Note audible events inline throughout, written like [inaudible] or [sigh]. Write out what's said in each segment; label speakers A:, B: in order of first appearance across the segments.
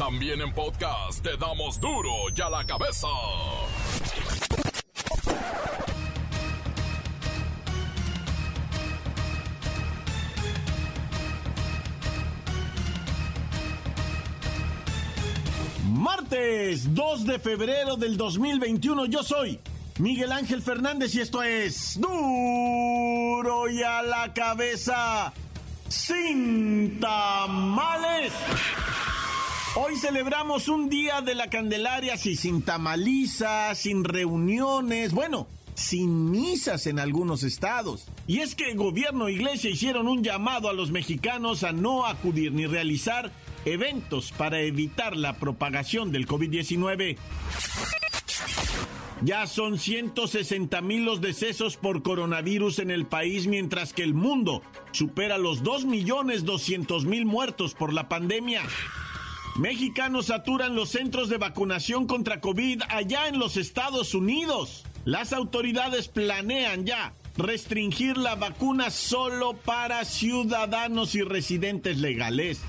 A: También en podcast te damos duro y a la cabeza.
B: Martes 2 de febrero del 2021 yo soy Miguel Ángel Fernández y esto es duro y a la cabeza sin tamales. Hoy celebramos un día de la Candelaria sin tamalizas, sin reuniones, bueno, sin misas en algunos estados. Y es que gobierno e iglesia hicieron un llamado a los mexicanos a no acudir ni realizar eventos para evitar la propagación del COVID-19. Ya son 160 mil los decesos por coronavirus en el país, mientras que el mundo supera los 2 millones 200 mil muertos por la pandemia. Mexicanos saturan los centros de vacunación contra COVID allá en los Estados Unidos. Las autoridades planean ya restringir la vacuna solo para ciudadanos y residentes legales.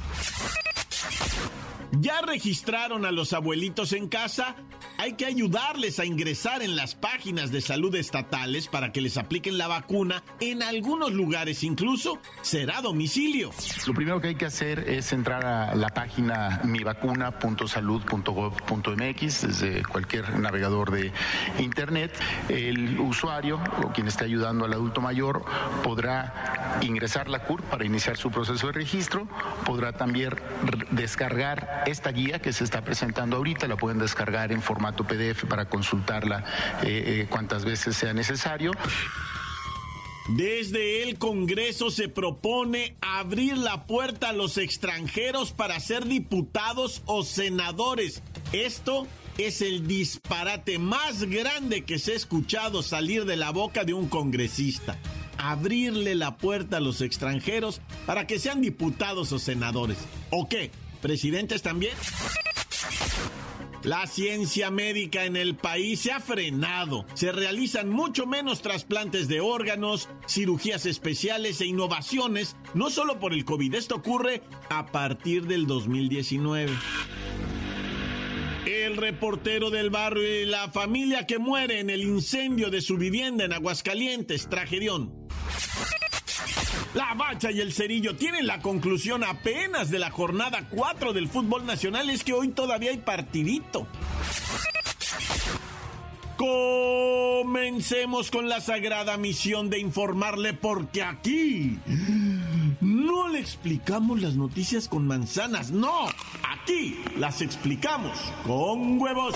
B: ¿Ya registraron a los abuelitos en casa? hay que ayudarles a ingresar en las páginas de salud estatales para que les apliquen la vacuna. En algunos lugares incluso será domicilio.
C: Lo primero que hay que hacer es entrar a la página mivacuna.salud.gov.mx desde cualquier navegador de internet. El usuario o quien esté ayudando al adulto mayor podrá ingresar la CUR para iniciar su proceso de registro. Podrá también descargar esta guía que se está presentando ahorita. La pueden descargar en formato PDF para consultarla eh, eh, cuantas veces sea necesario.
B: Desde el Congreso se propone abrir la puerta a los extranjeros para ser diputados o senadores. Esto es el disparate más grande que se ha escuchado salir de la boca de un congresista. Abrirle la puerta a los extranjeros para que sean diputados o senadores. ¿O qué? ¿Presidentes también? La ciencia médica en el país se ha frenado. Se realizan mucho menos trasplantes de órganos, cirugías especiales e innovaciones, no solo por el COVID. Esto ocurre a partir del 2019. El reportero del barrio y la familia que muere en el incendio de su vivienda en Aguascalientes, tragedión. La Bacha y el Cerillo tienen la conclusión apenas de la jornada 4 del fútbol nacional. Es que hoy todavía hay partidito. Comencemos con la sagrada misión de informarle porque aquí no le explicamos las noticias con manzanas, no, aquí las explicamos con huevos.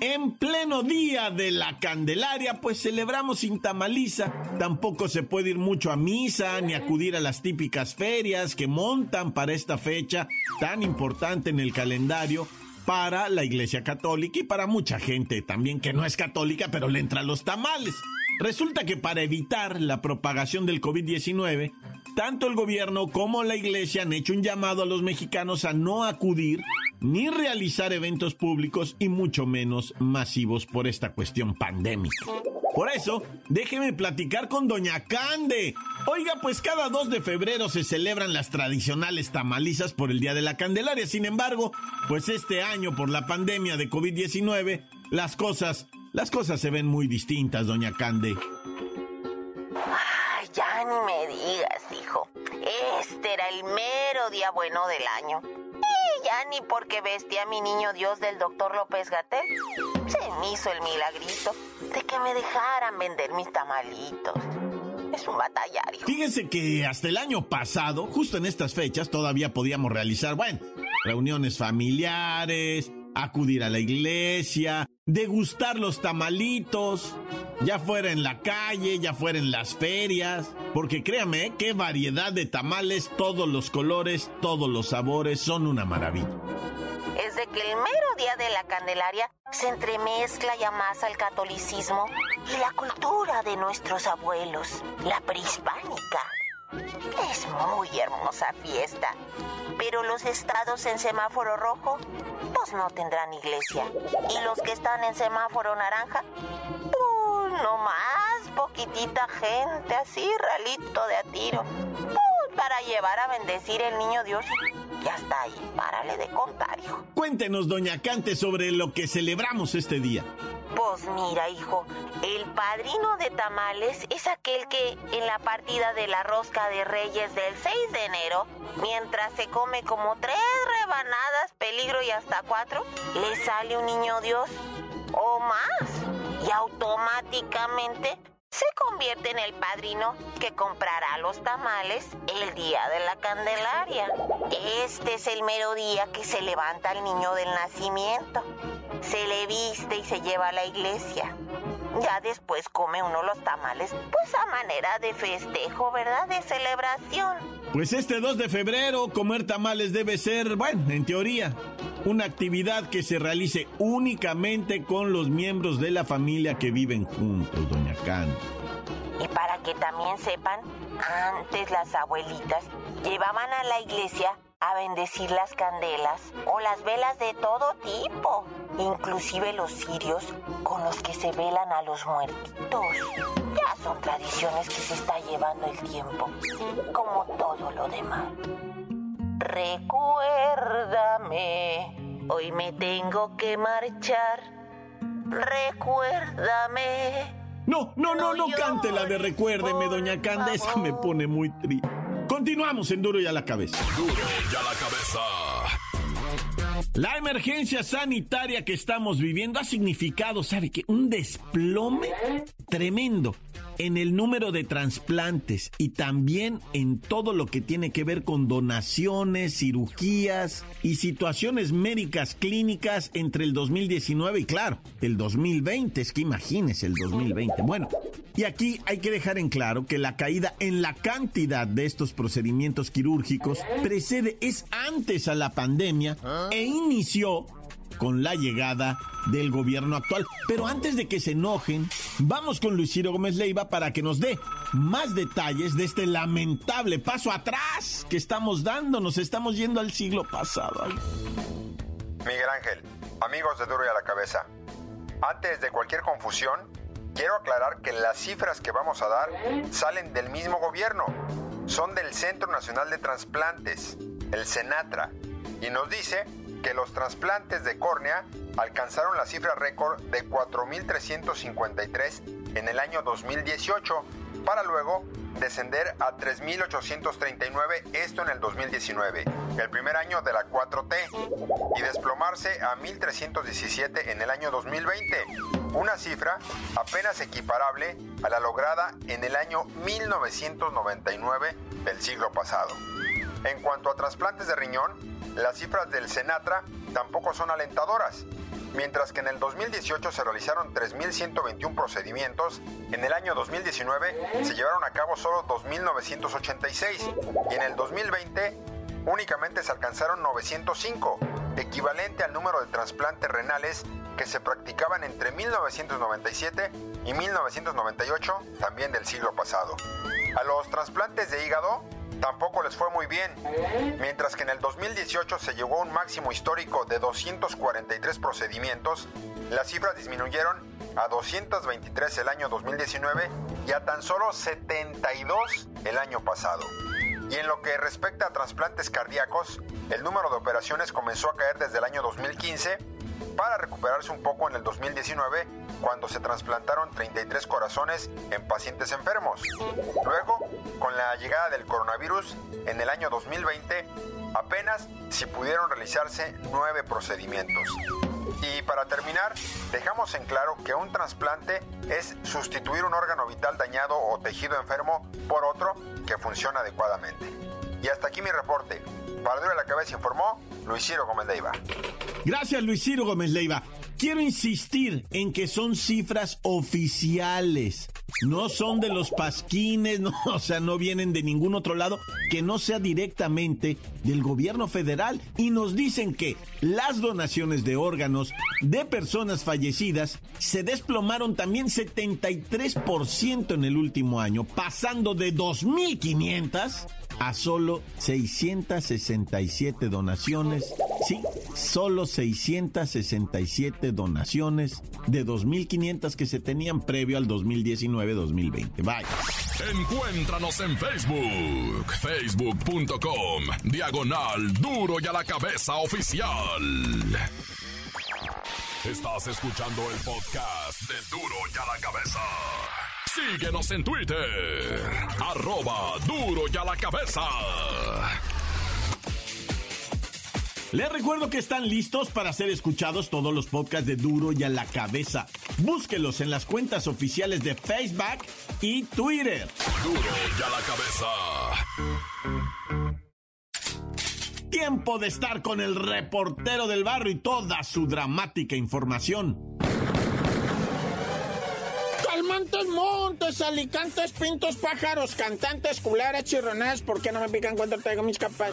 B: En pleno día de la Candelaria, pues celebramos sin tamaliza. Tampoco se puede ir mucho a misa ni acudir a las típicas ferias que montan para esta fecha tan importante en el calendario para la Iglesia Católica y para mucha gente también que no es católica, pero le entra los tamales. Resulta que para evitar la propagación del COVID-19, tanto el gobierno como la iglesia han hecho un llamado a los mexicanos a no acudir ni realizar eventos públicos y mucho menos masivos por esta cuestión pandémica. Por eso, déjeme platicar con Doña Cande. Oiga, pues cada 2 de febrero se celebran las tradicionales tamalizas por el Día de la Candelaria. Sin embargo, pues este año por la pandemia de COVID-19, las cosas, las cosas se ven muy distintas, Doña Cande.
D: Ay, ya ni me digas, era el mero día bueno del año ya ni porque vestía a mi niño Dios del doctor López Gatel. Se me hizo el milagrito de que me dejaran vender mis tamalitos. Es un batallario.
B: Fíjense que hasta el año pasado, justo en estas fechas, todavía podíamos realizar, bueno, reuniones familiares, acudir a la iglesia, degustar los tamalitos, ya fuera en la calle, ya fuera en las ferias, porque créame, qué variedad de tamales, todos los colores, todos los sabores, son una maravilla.
D: Es de que el mero día de la Candelaria se entremezcla ya más al catolicismo y la cultura de nuestros abuelos, la prehispánica. Es muy hermosa fiesta, pero los estados en semáforo rojo, pues no tendrán iglesia. Y los que están en semáforo naranja, pues no más, poquitita gente, así, ralito de a tiro. Pues para llevar a bendecir el niño Dios. Ya está ahí, párale de contar, hijo.
B: Cuéntenos, doña Cante, sobre lo que celebramos este día.
D: Pues mira, hijo, el padrino de tamales es aquel que en la partida de la rosca de Reyes del 6 de enero, mientras se come como tres rebanadas, peligro y hasta cuatro, le sale un niño Dios o más y automáticamente se convierte en el padrino que comprará los tamales el día de la Candelaria. Este es el mero día que se levanta el niño del nacimiento. Se le viste y se lleva a la iglesia. Ya después come uno los tamales, pues a manera de festejo, ¿verdad? De celebración.
B: Pues este 2 de febrero comer tamales debe ser, bueno, en teoría, una actividad que se realice únicamente con los miembros de la familia que viven juntos, doña Can.
D: Y para que también sepan, antes las abuelitas llevaban a la iglesia a bendecir las candelas o las velas de todo tipo, inclusive los cirios con los que se velan a los muertitos. Ya son tradiciones que se está llevando el tiempo, como todo lo demás. Recuérdame, hoy me tengo que marchar. Recuérdame.
B: No, no, no, no cante la de recuérdeme, doña Canda, esa me pone muy triste. Continuamos en Duro y a la cabeza.
A: Duro y a la cabeza.
B: La emergencia sanitaria que estamos viviendo ha significado, ¿sabe qué? Un desplome tremendo en el número de trasplantes y también en todo lo que tiene que ver con donaciones, cirugías y situaciones médicas clínicas entre el 2019 y claro, el 2020, es que imagínese el 2020. Bueno, y aquí hay que dejar en claro que la caída en la cantidad de estos procedimientos quirúrgicos precede es antes a la pandemia e inició con la llegada del gobierno actual. Pero antes de que se enojen, vamos con Luis Ciro Gómez Leiva para que nos dé más detalles de este lamentable paso atrás que estamos dando. Nos estamos yendo al siglo pasado.
E: Miguel Ángel, amigos de Duro y a la Cabeza, antes de cualquier confusión, quiero aclarar que las cifras que vamos a dar salen del mismo gobierno. Son del Centro Nacional de Transplantes, el CENATRA, y nos dice que los trasplantes de córnea alcanzaron la cifra récord de 4.353 en el año 2018, para luego descender a 3.839, esto en el 2019, el primer año de la 4T, y desplomarse a 1.317 en el año 2020, una cifra apenas equiparable a la lograda en el año 1999 del siglo pasado. En cuanto a trasplantes de riñón, las cifras del Senatra tampoco son alentadoras. Mientras que en el 2018 se realizaron 3.121 procedimientos, en el año 2019 se llevaron a cabo solo 2.986 y en el 2020 únicamente se alcanzaron 905, equivalente al número de trasplantes renales que se practicaban entre 1997 y 1998, también del siglo pasado. A los trasplantes de hígado tampoco les fue muy bien. Mientras que en el 2018 se llegó a un máximo histórico de 243 procedimientos, las cifras disminuyeron a 223 el año 2019 y a tan solo 72 el año pasado. Y en lo que respecta a trasplantes cardíacos, el número de operaciones comenzó a caer desde el año 2015 para recuperarse un poco en el 2019 cuando se trasplantaron 33 corazones en pacientes enfermos. Luego, con la llegada del coronavirus en el año 2020, apenas si pudieron realizarse nueve procedimientos. Y para terminar, dejamos en claro que un trasplante es sustituir un órgano vital dañado o tejido enfermo por otro que funciona adecuadamente. Y hasta aquí mi reporte. Para Dura la Cabeza informó Luis Ciro Gómez Leiva.
B: Gracias, Luis Ciro Gómez Leiva. Quiero insistir en que son cifras oficiales.
F: No son de los pasquines, [laughs] o sea, no vienen de ningún otro lado que no sea directamente del gobierno federal. Y nos dicen que las donaciones de órganos de personas fallecidas se desplomaron también 73% en el último año, pasando de 2.500 a solo 667 donaciones. Sí, solo 667 donaciones de 2.500 que se tenían previo al 2019-2020. Bye.
A: Encuéntranos en Facebook, facebook.com, diagonal duro y a la cabeza oficial. Estás escuchando el podcast de duro y a la cabeza. Síguenos en Twitter. Arroba duro y a la cabeza.
F: Les recuerdo que están listos para ser escuchados todos los podcasts de Duro y a la cabeza. Búsquelos en las cuentas oficiales de Facebook y Twitter.
A: Duro y a
F: la cabeza. Tiempo de estar con el reportero del barrio y toda su dramática información.
B: Montes, montes, alicantes, pintos, pájaros, cantantes, culeras, chirroneras, ¿por qué no me pican cuando traigo mis capas?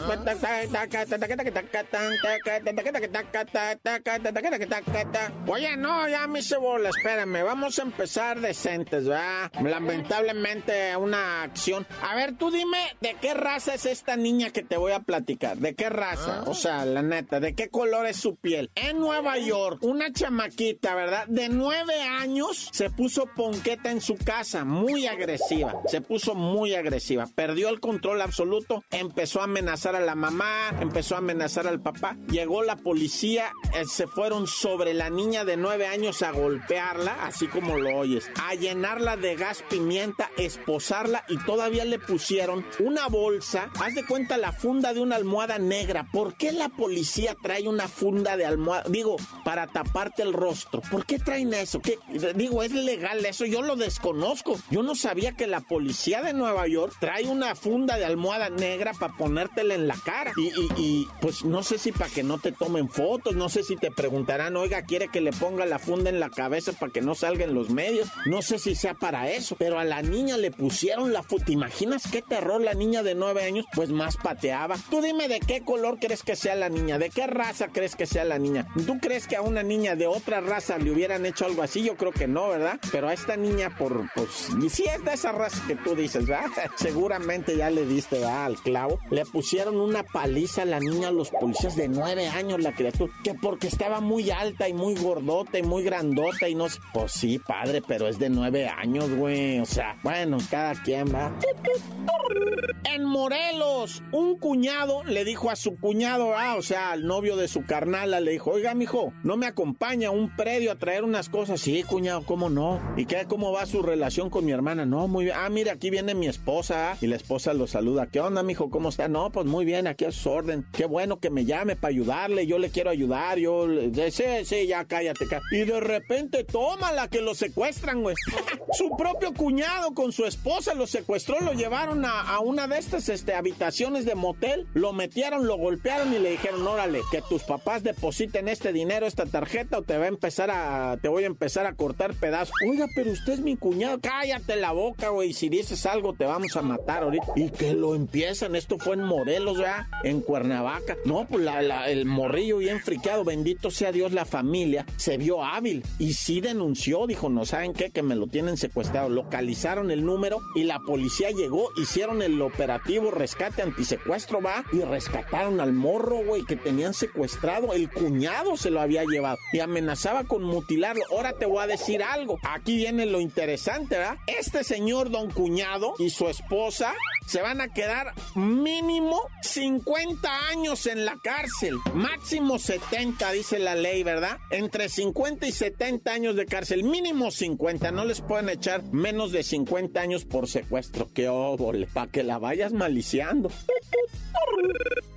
B: Oye, no, ya me hice bola, espérame, vamos a empezar decentes, ¿verdad? Lamentablemente una acción. A ver, tú dime, ¿de qué raza es esta niña que te voy a platicar? ¿De qué raza? O sea, la neta, ¿de qué color es su piel? En Nueva York, una chamaquita, ¿verdad? De nueve años se puso ponqueta en su casa, muy agresiva. Se puso muy agresiva. Perdió el control absoluto. Empezó a amenazar a la mamá, empezó a amenazar al papá. Llegó la policía, eh, se fueron sobre la niña de nueve años a golpearla, así como lo oyes, a llenarla de gas pimienta, esposarla y todavía le pusieron una bolsa. Haz de cuenta la funda de una almohada negra. ¿Por qué la policía trae una funda de almohada? Digo, para taparte el rostro. ¿Por qué traen eso? ¿Qué? Digo, es legal eso. Yo lo desconozco. Yo no sabía que la policía de Nueva York trae una funda de almohada negra para ponértela en la cara. Y, pues no sé si para que no te tomen fotos, no sé si te preguntarán, oiga, quiere que le ponga la funda en la cabeza para que no salga en los medios. No sé si sea para eso, pero a la niña le pusieron la funda. ¿Te imaginas qué terror la niña de nueve años? Pues más pateaba. Tú dime de qué color crees que sea la niña, de qué raza crees que sea la niña. ¿Tú crees que a una niña de otra raza le hubieran hecho algo así? Yo creo que no, ¿verdad? Pero a esta niña por, pues, y si es de esa raza que tú dices. [laughs] Seguramente ya le diste. Al clavo. Le pusieron una paliza a la niña a los policías de nueve años, la criatura, que porque estaba muy alta y muy gordota y muy grandota y no sé. Pues sí, padre, pero es de nueve años, güey. O sea, bueno, cada quien va. En Morelos, un cuñado le dijo a su cuñado, ah, o sea, al novio de su carnala, le dijo, oiga, mijo, ¿no me acompaña a un predio a traer unas cosas? Sí, cuñado, ¿cómo no? ¿Y qué, cómo va su relación con mi hermana? No, muy bien. Ah, mira, aquí viene mi esposa. ¿ah? Y la esposa lo saluda. ¿Qué onda, mijo? ¿Cómo está? No, pues muy bien, aquí a su orden. Qué bueno que me llame para ayudarle. Yo le quiero ayudar. Yo, sí, sí, ya cállate, cállate. Y de repente, tómala que lo secuestran, güey. su propio cuñado con su esposa lo secuestró, lo llevaron a, una de estas este, habitaciones de motel, lo metieron, lo golpearon y le dijeron, órale, que tus papás depositen este dinero, esta tarjeta, o te va a empezar a, te voy a empezar a cortar pedazos. Oiga, pero usted es mi cuñado, cállate la boca, güey, si dices algo te vamos a matar ahorita. Y que lo empiezan, esto fue en Morelos, ¿verdad? En Cuernavaca. No, pues el morrillo bien friqueado, bendito sea Dios, la familia, se vio hábil y sí denunció, dijo, no saben qué, que me lo tienen secuestrado. Localizaron el número y la policía llegó, hicieron el operativo rescate antisecuestro, va, y rescataron al morro, güey, que tenían secuestrado. El cuñado se lo había llevado y amenazaba con mutilarlo. Ahora te voy a decir algo. Aquí viene lo interesante, ¿verdad? Este señor don cuñado y su esposa se van a quedar mínimo 50 años en la cárcel. Máximo 70, dice la ley, ¿verdad? Entre 50 y 70 años de cárcel. Mínimo 50. No les pueden echar menos de 50 años por secuestro. Qué óvole. Para que la vayas maliciando.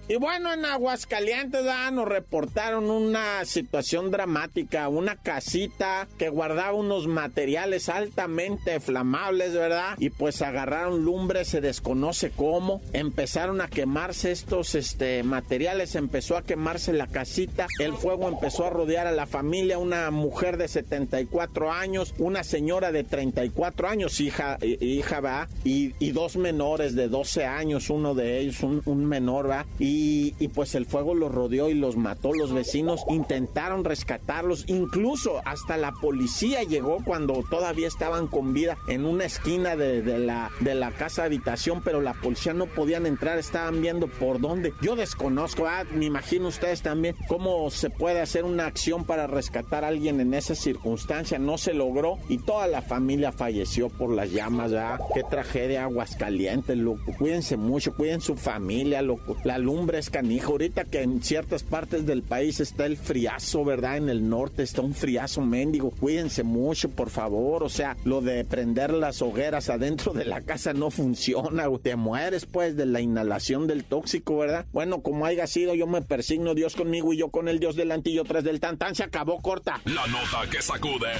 B: Y bueno, en Aguascalientes nos reportaron una situación dramática, una casita que guardaba unos materiales altamente flamables, ¿verdad? Y pues agarraron lumbre, se desconoce cómo, empezaron a quemarse estos este, materiales, empezó a quemarse la casita, el fuego empezó a rodear a la familia, una mujer de 74 años, una señora de 34 años, hija, hija va, y, dos menores de 12 años, uno de ellos, un, menor va, y, y pues el fuego los rodeó y los mató, los vecinos intentaron rescatarlos, incluso hasta la policía llegó cuando todavía estaban con vida en una esquina de, la, de la casa habitación, pero la policía no podían entrar, estaban viendo por dónde. Yo desconozco, ah, me imagino ustedes también, cómo se puede hacer una acción para rescatar a alguien en esa circunstancia. No se logró y toda la familia falleció por las llamas, ¿verdad? Qué tragedia, aguas calientes, loco. Cuídense mucho, cuiden su familia, loco. La lumbre es canijo. Ahorita que en ciertas partes del país está el friazo, ¿verdad? En el norte está un friazo mendigo. Cuídense mucho, por favor. O sea, lo de prender las hogueras adentro de la casa no funciona. Te mueres, pues, de la inhalación del tóxico, ¿verdad? Bueno, como haya sido, yo me persigno Dios conmigo y yo con el Dios delante y yo tras del tantán. Se acabó corta.
A: La nota que sacude.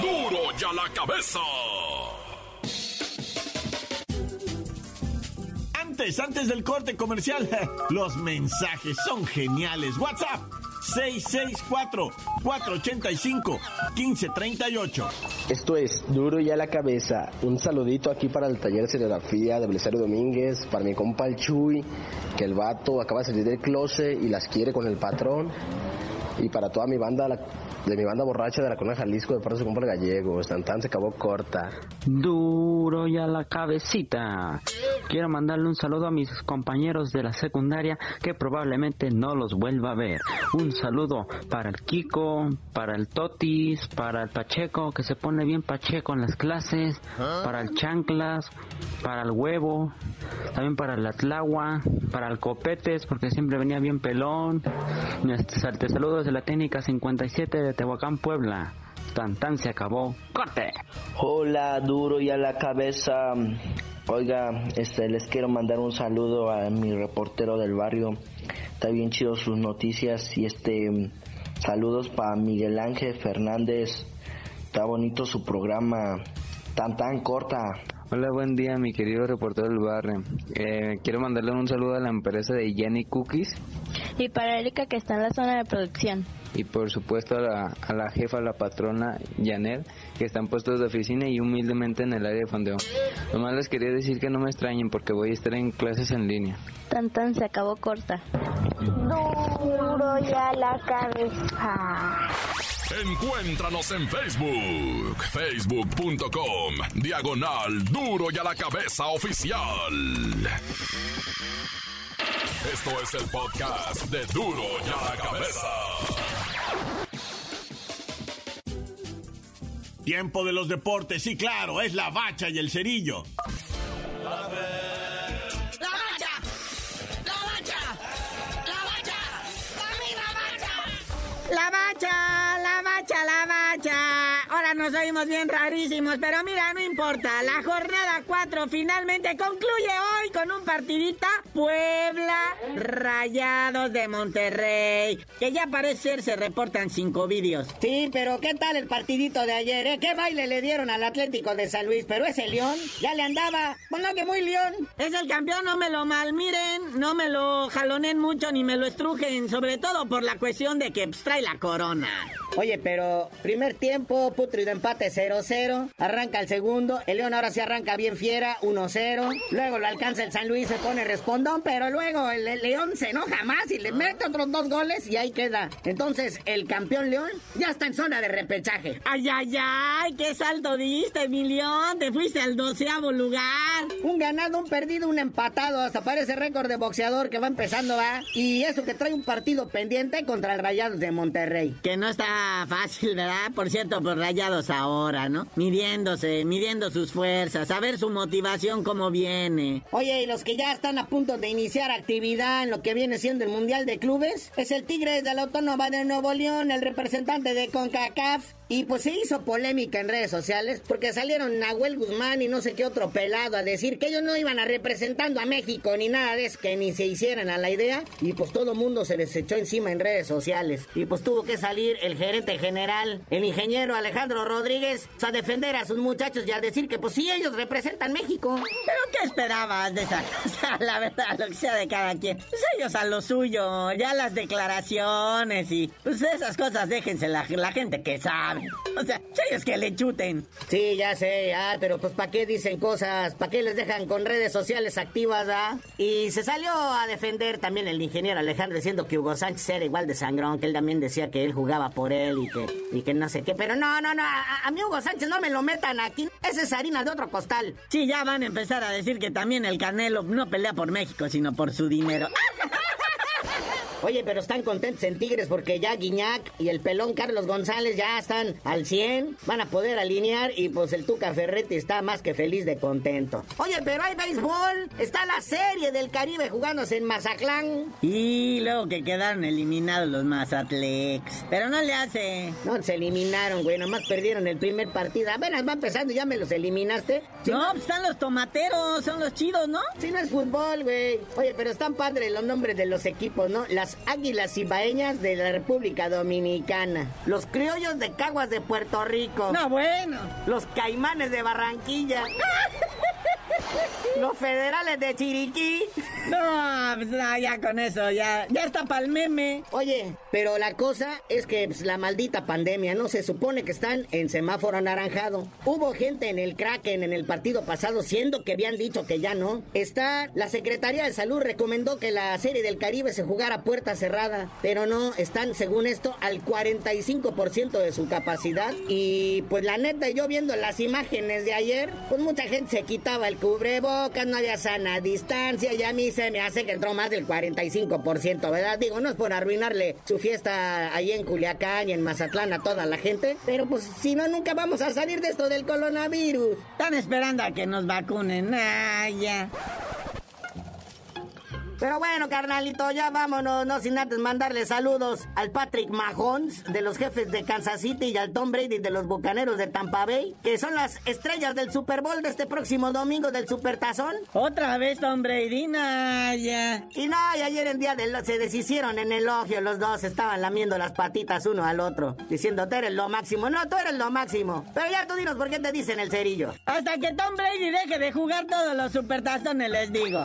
A: ¡Duro! ¡Duro ya la cabeza!
G: Antes, antes del corte comercial, [laughs] los mensajes son geniales. WhatsApp 664-485-1538.
H: Esto es Duro y a la cabeza. Un saludito aquí para el taller de serigrafía de Belisario Domínguez, para mi compa el Chuy, que el vato acaba de salir del closet y las quiere con el patrón. Y para toda mi banda, de mi banda borracha de la Cona Jalisco de parte de su compa el gallego. Tan se acabó corta.
I: Duro y a la cabecita. Quiero mandarle un saludo a mis compañeros de la secundaria que probablemente no los vuelva a ver. Un saludo para el Kiko, para el Totis, para el Pacheco que se pone bien Pacheco en las clases, para el Chanclas, para el Huevo, también para el Atlagua, para el Copetes porque siempre venía bien pelón. Te saludo desde la técnica 57 de Tehuacán, Puebla. Tan tan se acabó. ¡Corte!
H: Hola, duro y a la cabeza. Oiga, este, les quiero mandar un saludo a mi reportero del barrio. Está bien chido sus noticias y este saludos para Miguel Ángel Fernández. Está bonito su programa. Tan tan corta.
I: Hola, buen día, mi querido reportero del barrio. Eh, quiero mandarle un saludo a la empresa de Jenny Cookies.
J: Y para Erika, que está en la zona de producción
I: y por supuesto a la, a la jefa, la patrona Janet, que están puestos de oficina y humildemente en el área de fondeo. Nomás les quería decir que no me extrañen porque voy a estar en clases en línea.
J: Tan tan se acabó corta. Duro ya la cabeza.
A: Encuéntranos en Facebook, facebook.com, diagonal duro y a la cabeza oficial. Esto es el podcast de duro y a la cabeza.
G: Tiempo de los deportes, sí, claro, es la bacha y el cerillo.
K: La bacha, la bacha, la bacha, arriba bacha. La bacha,
L: la bacha, la bacha. Ahora nos oímos bien rarísimos, pero mira, no importa. La jornada 4 finalmente concluye hoy con un partidita Puebla Rayados de Monterrey. Que ya parece ser se reportan cinco vídeos.
M: Sí, pero ¿qué tal el partidito de ayer, eh? ¿Qué baile le dieron al Atlético de San Luis? Pero ese León ya le andaba. Bueno, que muy León.
L: Es el campeón, no me lo malmiren, no me lo jalonen mucho ni me lo estrujen. Sobre todo por la cuestión de que pues, trae la corona.
M: Oye, pero primer tiempo, putrido empate 0-0. Arranca el segundo. El León ahora se arranca bien fiera, 1-0. Luego lo alcanza el San Luis, se pone respondón, pero luego el, León se enoja más y le mete otros dos goles y ahí queda. Entonces, el campeón León ya está en zona de repechaje.
L: Ay, ay, ay, qué salto diste, mi León. Te fuiste al doceavo lugar.
M: Un ganado, un perdido, un empatado. Hasta parece récord de boxeador que va empezando, ¿va? Y eso que trae un partido pendiente contra el Rayados de Monterrey.
L: Que no está fácil, ¿verdad? Por cierto, por Rayados ahora, ¿no? Midiéndose, midiendo sus fuerzas, a ver su motivación cómo viene.
M: Oye, y los que ya están a punto de iniciar actividad en lo que viene siendo el Mundial de Clubes, es el Tigres de la Autónoma de Nuevo León, el representante de CONCACAF Y pues se hizo polémica en redes sociales porque salieron Nahuel Guzmán y no sé qué otro pelado a decir que ellos no iban a representando a México ni nada de eso, que ni se hicieran a la idea. Y pues todo mundo se les echó encima en redes sociales. Y pues tuvo que salir el gerente general, el ingeniero Alejandro Rodríguez, a defender a sus muchachos y a decir que pues sí, ellos representan México.
L: ¿Pero qué esperabas de esa [laughs] cosa? La verdad, lo que sea de cada quien. Pues ellos a lo suyo, ya las declaraciones y pues esas cosas déjense la gente que sabe. O sea, ellos que le chuten.
M: Sí, ya sé, ah, pero pues ¿para qué dicen cosas? ¿Para qué les dejan con redes sociales activas, ah? Y se salió a defender también el ingeniero Alejandro diciendo que Hugo Sánchez era igual de sangrón, que él también decía que él jugaba por él y que, y que no sé qué. Pero no, no, no, a, a mí Hugo Sánchez no me lo metan aquí. Esa es harina de otro costal.
L: Sí, ya van a empezar a decir que también el Canelo no pelea por México, sino por su dinero. [laughs]
M: Oye, pero están contentos en Tigres porque ya Guiñac y el pelón Carlos González ya están al 100, van a poder alinear y pues el Tuca Ferretti está más que feliz de contento. Oye, pero hay béisbol, está la serie del Caribe jugándose en Mazatlán.
L: Y luego que quedaron eliminados los Mazatlex. Pero no le hace.
M: No, se eliminaron, güey, nomás perdieron el primer partido. Apenas va empezando, ya me los eliminaste. Si
L: No, pues están los tomateros, son los chidos, ¿no?
M: Si no es fútbol, güey. Oye, pero están padres los nombres de los equipos, ¿no? Las Águilas Ibaeñas de la República Dominicana. Los Criollos de Caguas de Puerto Rico.
L: No, bueno.
M: Los Caimanes de Barranquilla. [laughs] los Federales de Chiriquí.
L: No, pues no, ya con eso, ya, ya está pa'l meme.
M: Oye, pero la cosa es que pues, la maldita pandemia, ¿no? Se supone que están en semáforo anaranjado. Hubo gente en el Kraken en el partido pasado, siendo que habían dicho que ya no. Está, la Secretaría de Salud recomendó que la Serie del Caribe se jugara a puerta cerrada, pero no, están, según esto, al 45% de su capacidad. Y pues la neta, yo viendo las imágenes de ayer, pues mucha gente se quitaba el cubrebocas, no había sana distancia, y a mí se me hace que entró más del 45%, ¿verdad? Digo, no es por arruinarle su fiesta ahí en Culiacán y en Mazatlán a toda la gente, pero pues si no, nunca vamos a salir de esto del coronavirus.
L: Están esperando a que nos vacunen. Ah, ya.
M: Pero bueno, carnalito, ya vámonos, no sin antes mandarle saludos al Patrick Mahomes de los jefes de Kansas City y al Tom Brady de los Bucaneros de Tampa Bay, que son las estrellas del Super Bowl de este próximo domingo del Supertazón.
L: Otra vez Tom Brady, nah, ya.
M: Y no, y ayer en día de se deshicieron en elogio, los dos estaban lamiendo las patitas uno al otro, diciendo, tú eres lo máximo, no, tú eres lo máximo. Pero ya tú dinos por qué te dicen el cerillo.
L: Hasta que Tom Brady deje de jugar todos los supertazones, les digo.